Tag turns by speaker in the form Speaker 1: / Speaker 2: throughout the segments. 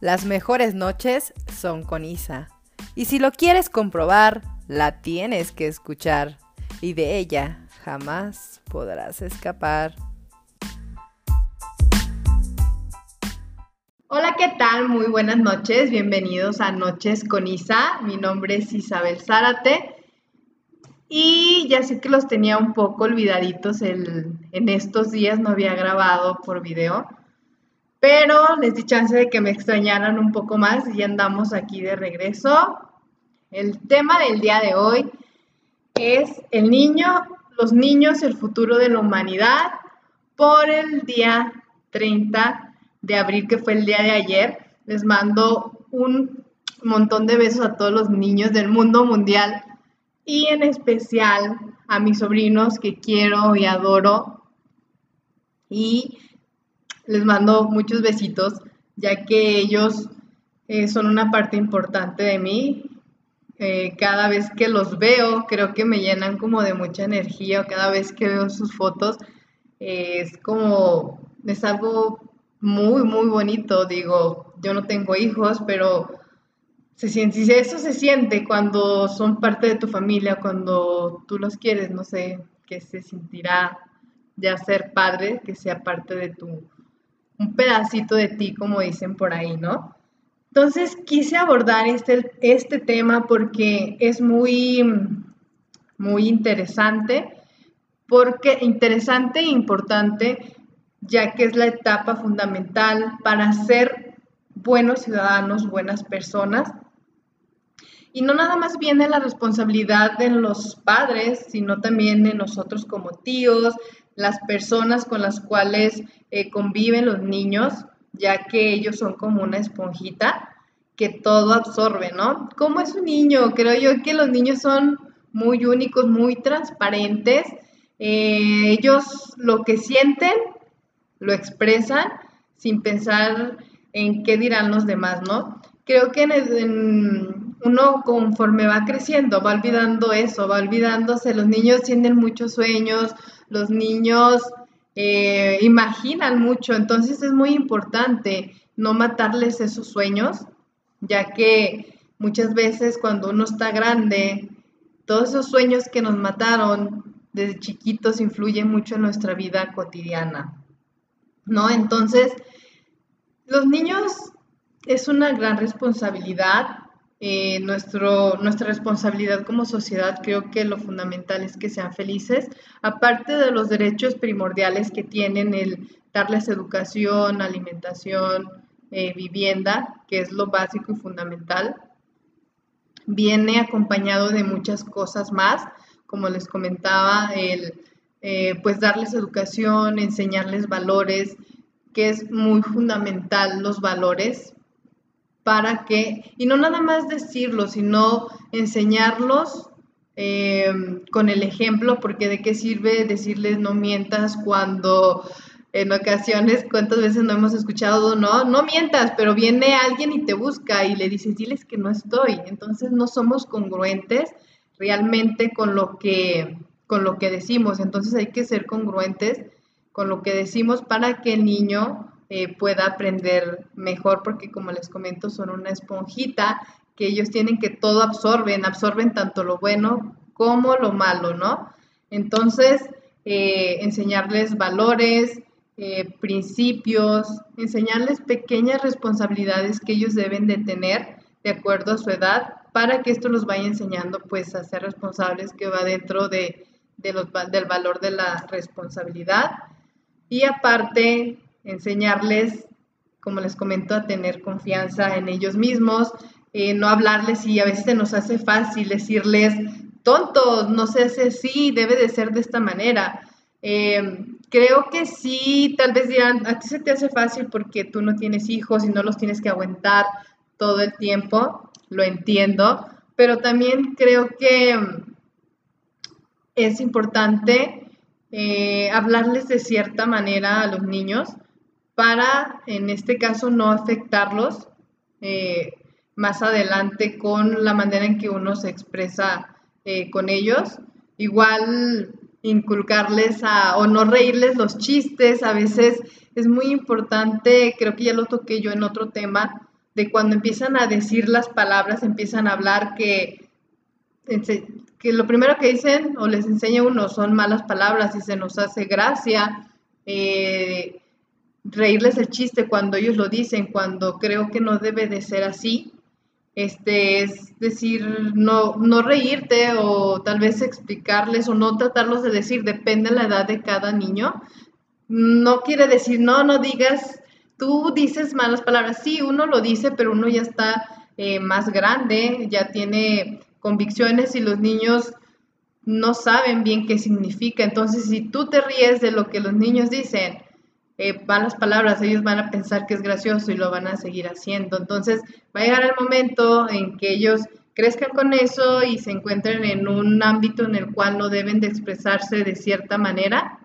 Speaker 1: Las mejores noches son con Isa. Y si lo quieres comprobar, la tienes que escuchar. Y de ella jamás podrás escapar. Hola, ¿qué tal? Muy buenas noches. Bienvenidos a Noches con Isa. Mi nombre es Isabel Zárate. Y ya sé que los tenía un poco olvidaditos en estos días, no había grabado por video pero les di chance de que me extrañaran un poco más y andamos aquí de regreso. El tema del día de hoy es el niño, los niños, el futuro de la humanidad por el día 30 de abril, que fue el día de ayer. Les mando un montón de besos a todos los niños del mundo mundial y en especial a mis sobrinos que quiero y adoro. Y les mando muchos besitos, ya que ellos eh, son una parte importante de mí. Eh, cada vez que los veo, creo que me llenan como de mucha energía, cada vez que veo sus fotos, eh, es como, es algo muy, muy bonito. Digo, yo no tengo hijos, pero se siente, eso se siente cuando son parte de tu familia, cuando tú los quieres, no sé, que se sentirá ya ser padre, que sea parte de tu un pedacito de ti, como dicen por ahí, ¿no? Entonces quise abordar este, este tema porque es muy, muy interesante, porque interesante e importante, ya que es la etapa fundamental para ser buenos ciudadanos, buenas personas. Y no nada más viene la responsabilidad de los padres, sino también de nosotros como tíos, las personas con las cuales eh, conviven los niños, ya que ellos son como una esponjita que todo absorbe, ¿no? ¿Cómo es un niño? Creo yo que los niños son muy únicos, muy transparentes. Eh, ellos lo que sienten lo expresan sin pensar en qué dirán los demás, ¿no? Creo que uno conforme va creciendo va olvidando eso, va olvidándose. Los niños tienen muchos sueños, los niños eh, imaginan mucho, entonces es muy importante no matarles esos sueños, ya que muchas veces cuando uno está grande, todos esos sueños que nos mataron desde chiquitos influyen mucho en nuestra vida cotidiana, ¿no? Entonces, los niños es una gran responsabilidad eh, nuestro, nuestra responsabilidad como sociedad, creo que lo fundamental es que sean felices, aparte de los derechos primordiales que tienen el darles educación, alimentación, eh, vivienda, que es lo básico y fundamental, viene acompañado de muchas cosas más, como les comentaba, el eh, pues darles educación, enseñarles valores, que es muy fundamental los valores para que, y no nada más decirlo, sino enseñarlos eh, con el ejemplo, porque de qué sirve decirles no mientas cuando en ocasiones, cuántas veces no hemos escuchado, no, no mientas, pero viene alguien y te busca y le dices, diles que no estoy. Entonces no somos congruentes realmente con lo que, con lo que decimos. Entonces hay que ser congruentes con lo que decimos para que el niño eh, pueda aprender mejor, porque como les comento, son una esponjita que ellos tienen que todo absorben, absorben tanto lo bueno como lo malo, ¿no? Entonces, eh, enseñarles valores, eh, principios, enseñarles pequeñas responsabilidades que ellos deben de tener de acuerdo a su edad para que esto los vaya enseñando pues a ser responsables que va dentro de, del valor de la responsabilidad y aparte enseñarles, como les comento, a tener confianza en ellos mismos, eh, no hablarles y a veces se nos hace fácil decirles, tontos, no se hace así, debe de ser de esta manera. Eh, creo que sí, tal vez dirán, a ti se te hace fácil porque tú no tienes hijos y no los tienes que aguantar todo el tiempo, lo entiendo, pero también creo que es importante eh, hablarles de cierta manera a los niños para, en este caso, no afectarlos eh, más adelante con la manera en que uno se expresa eh, con ellos. Igual inculcarles a, o no reírles los chistes, a veces es muy importante, creo que ya lo toqué yo en otro tema, de cuando empiezan a decir las palabras, empiezan a hablar que, que lo primero que dicen o les enseña uno son malas palabras y se nos hace gracia. Eh, reírles el chiste cuando ellos lo dicen, cuando creo que no debe de ser así. Este, es decir, no, no reírte o tal vez explicarles o no tratarlos de decir, depende de la edad de cada niño. No quiere decir, no, no digas, tú dices malas palabras. Sí, uno lo dice, pero uno ya está eh, más grande, ya tiene convicciones y los niños no saben bien qué significa. Entonces, si tú te ríes de lo que los niños dicen, eh, malas palabras, ellos van a pensar que es gracioso y lo van a seguir haciendo. Entonces va a llegar el momento en que ellos crezcan con eso y se encuentren en un ámbito en el cual no deben de expresarse de cierta manera.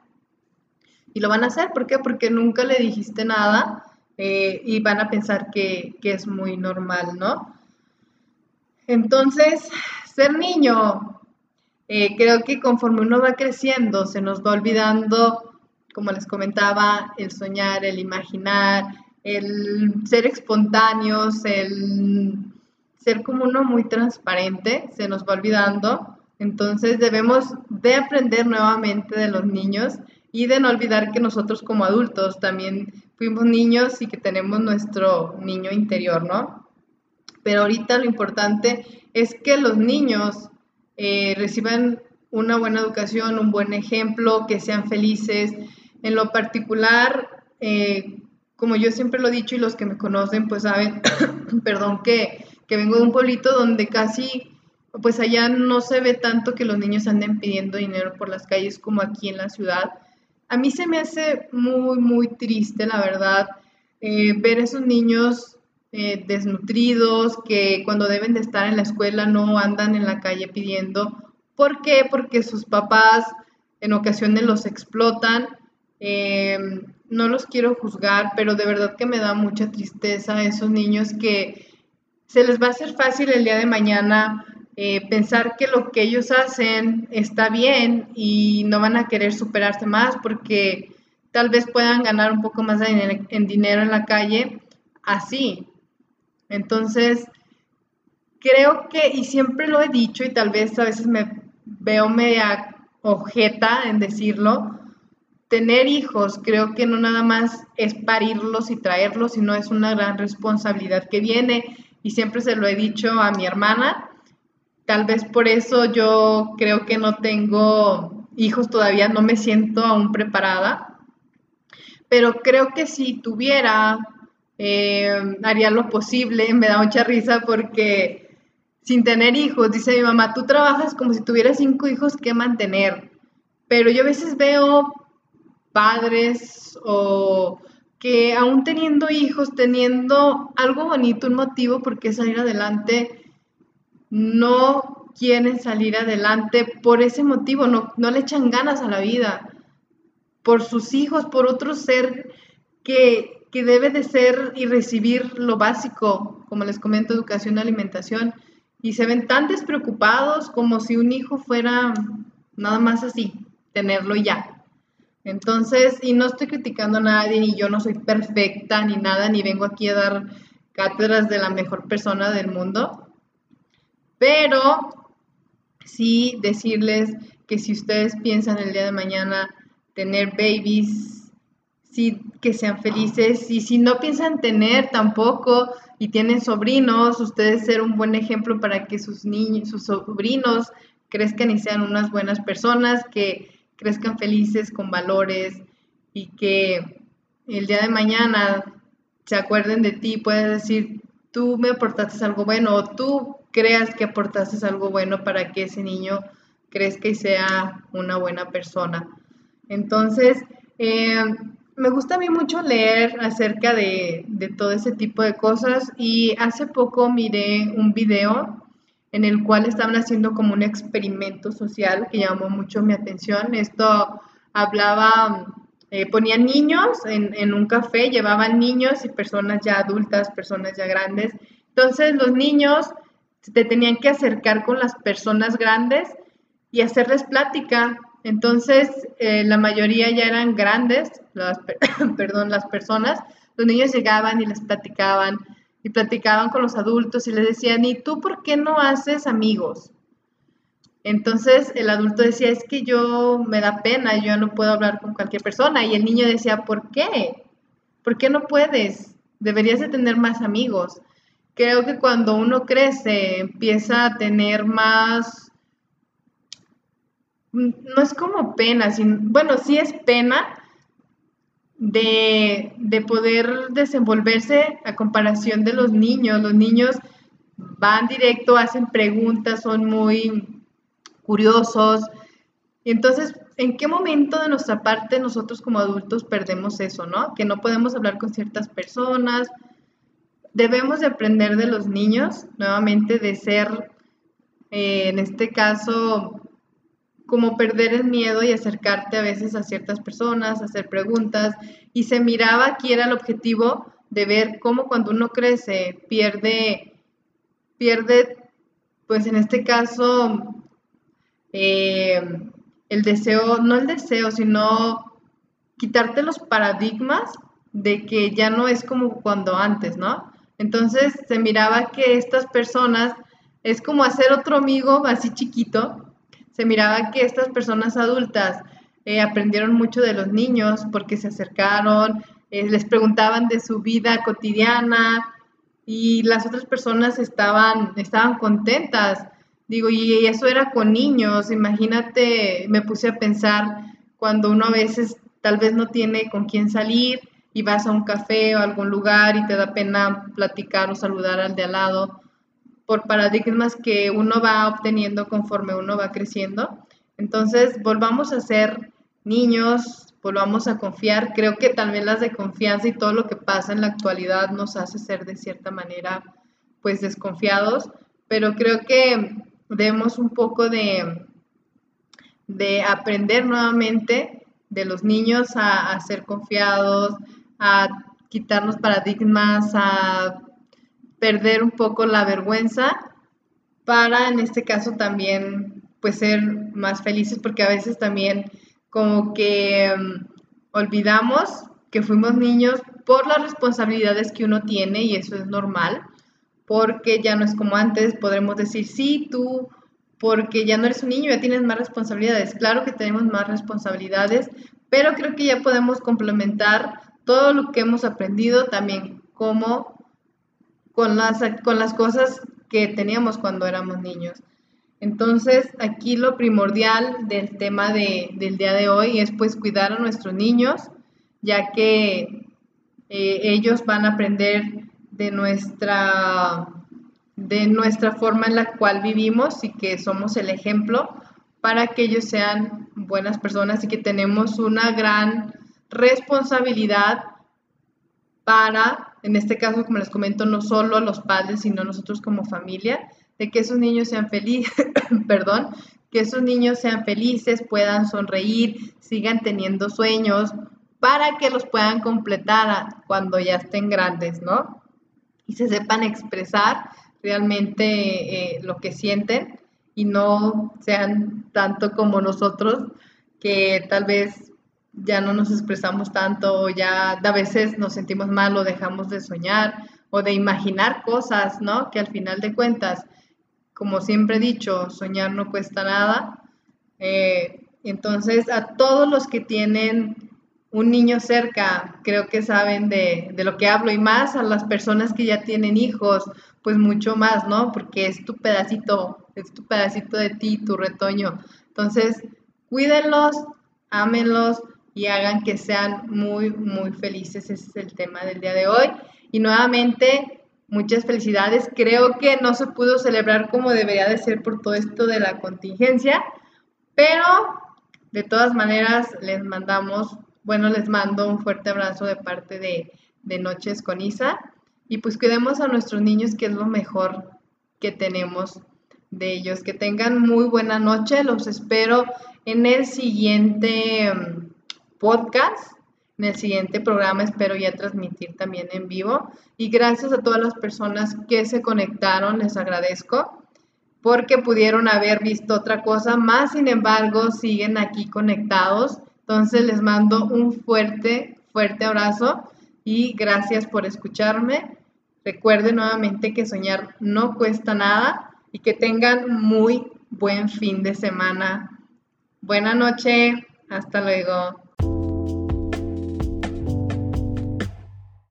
Speaker 1: Y lo van a hacer, ¿por qué? Porque nunca le dijiste nada eh, y van a pensar que, que es muy normal, ¿no? Entonces, ser niño, eh, creo que conforme uno va creciendo, se nos va olvidando como les comentaba, el soñar, el imaginar, el ser espontáneos, el ser como uno muy transparente, se nos va olvidando. Entonces debemos de aprender nuevamente de los niños y de no olvidar que nosotros como adultos también fuimos niños y que tenemos nuestro niño interior, ¿no? Pero ahorita lo importante es que los niños eh, reciban una buena educación, un buen ejemplo, que sean felices, en lo particular, eh, como yo siempre lo he dicho y los que me conocen pues saben, perdón, que, que vengo de un pueblito donde casi, pues allá no se ve tanto que los niños anden pidiendo dinero por las calles como aquí en la ciudad. A mí se me hace muy, muy triste, la verdad, eh, ver esos niños eh, desnutridos que cuando deben de estar en la escuela no andan en la calle pidiendo. ¿Por qué? Porque sus papás en ocasiones los explotan Em, no los quiero juzgar, pero de verdad que me da mucha tristeza a esos niños que se les va a hacer fácil el día de mañana eh, pensar que lo que ellos hacen está bien y no van a querer superarse más porque tal vez puedan ganar un poco más en dinero en la calle así. Entonces, creo que, y siempre lo he dicho y tal vez a veces me veo media ojeta en decirlo, tener hijos creo que no nada más es parirlos y traerlos, sino es una gran responsabilidad que viene. Y siempre se lo he dicho a mi hermana. Tal vez por eso yo creo que no tengo hijos todavía, no me siento aún preparada, pero creo que si tuviera, eh, haría lo posible, me da mucha risa porque sin tener hijos, dice mi mamá, tú trabajas como si tuvieras cinco hijos que mantener, pero yo a veces veo padres o que aún teniendo hijos, teniendo algo bonito, un motivo por qué salir adelante, no quieren salir adelante por ese motivo, no, no le echan ganas a la vida, por sus hijos, por otro ser que, que debe de ser y recibir lo básico, como les comento, educación, alimentación, y se ven tan despreocupados como si un hijo fuera nada más así, tenerlo ya. Entonces, y no estoy criticando a nadie, ni yo no soy perfecta, ni nada, ni vengo aquí a dar cátedras de la mejor persona del mundo, pero sí decirles que si ustedes piensan el día de mañana tener babies, sí que sean felices, y si no piensan tener tampoco y tienen sobrinos, ustedes ser un buen ejemplo para que sus niños, sus sobrinos crezcan y sean unas buenas personas, que crezcan felices con valores y que el día de mañana se acuerden de ti, puedes decir, tú me aportaste algo bueno o tú creas que aportaste algo bueno para que ese niño crezca y sea una buena persona. Entonces, eh, me gusta a mí mucho leer acerca de, de, todo ese tipo de cosas y hace poco miré un video en el cual estaban haciendo como un experimento social que llamó mucho mi atención. Esto hablaba, eh, ponían niños en, un café, llevaban niños y personas ya adultas, personas ya grandes. Entonces los niños te tenían que acercar con las personas grandes y hacerles plática. Entonces eh, la mayoría ya eran grandes, las, perdón, las personas. Los niños llegaban y les platicaban y platicaban con los adultos y les decían, ¿y tú por qué no haces amigos? Entonces el adulto decía, es que yo me da pena, yo no puedo hablar con cualquier persona. Y el niño decía, ¿por qué? ¿Por qué no puedes? Deberías de tener más amigos. Creo que cuando uno crece empieza a tener más, no es como pena, sino, bueno, sí es pena, de, de, poder desenvolverse a comparación de los niños. Los niños van directo, hacen preguntas, son muy curiosos. Y entonces, ¿en qué momento de nuestra parte nosotros como adultos perdemos eso, no? Que no podemos hablar con ciertas personas. Debemos de aprender de los niños, nuevamente, de ser, eh, en este caso, como perder el miedo y acercarte a veces a ciertas personas, hacer preguntas. Y se miraba aquí era el objetivo de ver cómo cuando uno crece pierde, pierde, pues en este caso, eh, el deseo, no el deseo, sino quitarte los paradigmas de que ya no es como cuando antes, ¿no? Entonces se miraba que estas personas es como hacer otro amigo así chiquito, se miraba que estas personas adultas eh, aprendieron mucho de los niños porque se acercaron, eh, les preguntaban de su vida cotidiana y las otras personas estaban, estaban contentas. Digo, y eso era con niños, imagínate, me puse a pensar cuando uno a veces tal vez no tiene con quién salir y vas a un café o algún lugar y te da pena platicar o saludar al de al lado por paradigmas que uno va obteniendo conforme uno va creciendo. Entonces, volvamos a ser niños, volvamos a confiar. Creo que también las de confianza y todo lo que pasa en la actualidad nos hace ser de cierta manera, pues, desconfiados, pero creo que debemos un poco de, de aprender nuevamente de los niños a, a ser confiados, a quitarnos paradigmas, a perder un poco la vergüenza para en este caso también pues ser más felices porque a veces también como que mm, olvidamos que fuimos niños por las responsabilidades que uno tiene y eso es normal porque ya no es como antes, podremos decir sí, tú porque ya no eres un niño, ya tienes más responsabilidades. Claro que tenemos más responsabilidades, pero creo que ya podemos complementar todo lo que hemos aprendido también como con las, con las cosas que teníamos cuando éramos niños. Entonces, aquí lo primordial del tema de, del día de hoy es pues cuidar a nuestros niños, ya que eh, ellos van a aprender de nuestra, de nuestra forma en la cual vivimos y que somos el ejemplo para que ellos sean buenas personas y que tenemos una gran responsabilidad para, en este caso, como les comento, no solo a los padres, sino nosotros como familia, de que esos niños sean felices, perdón, que esos niños sean felices, puedan sonreír, sigan teniendo sueños, para que los puedan completar cuando ya estén grandes, ¿no? Y se sepan expresar realmente eh, lo que sienten y no sean tanto como nosotros, que tal vez ya no nos expresamos tanto, ya a veces nos sentimos mal o dejamos de soñar o de imaginar cosas, ¿no? Que al final de cuentas, como siempre he dicho, soñar no cuesta nada. Eh, entonces, a todos los que tienen un niño cerca, creo que saben de, de, lo que hablo y más a las personas que ya tienen hijos, pues mucho más, ¿no? Porque es tu pedacito, es tu pedacito de ti, tu retoño. Entonces, cuídenlos, ámenlos, y hagan que sean muy, muy felices. Ese es el tema del día de hoy. Y nuevamente, muchas felicidades. Creo que no se pudo celebrar como debería de ser por todo esto de la contingencia, pero de todas maneras les mandamos, bueno, les mando un fuerte abrazo de parte de, de Noches con Isa. Y pues cuidemos a nuestros niños, que es lo mejor que tenemos de ellos. Que tengan muy buena noche. Los espero en el siguiente podcast. En el siguiente programa espero ya transmitir también en vivo. Y gracias a todas las personas que se conectaron, les agradezco porque pudieron haber visto otra cosa, más sin embargo siguen aquí conectados. Entonces les mando un fuerte, fuerte abrazo y gracias por escucharme. Recuerden nuevamente que soñar no cuesta nada y que tengan muy buen fin de semana. Buena noche, hasta luego.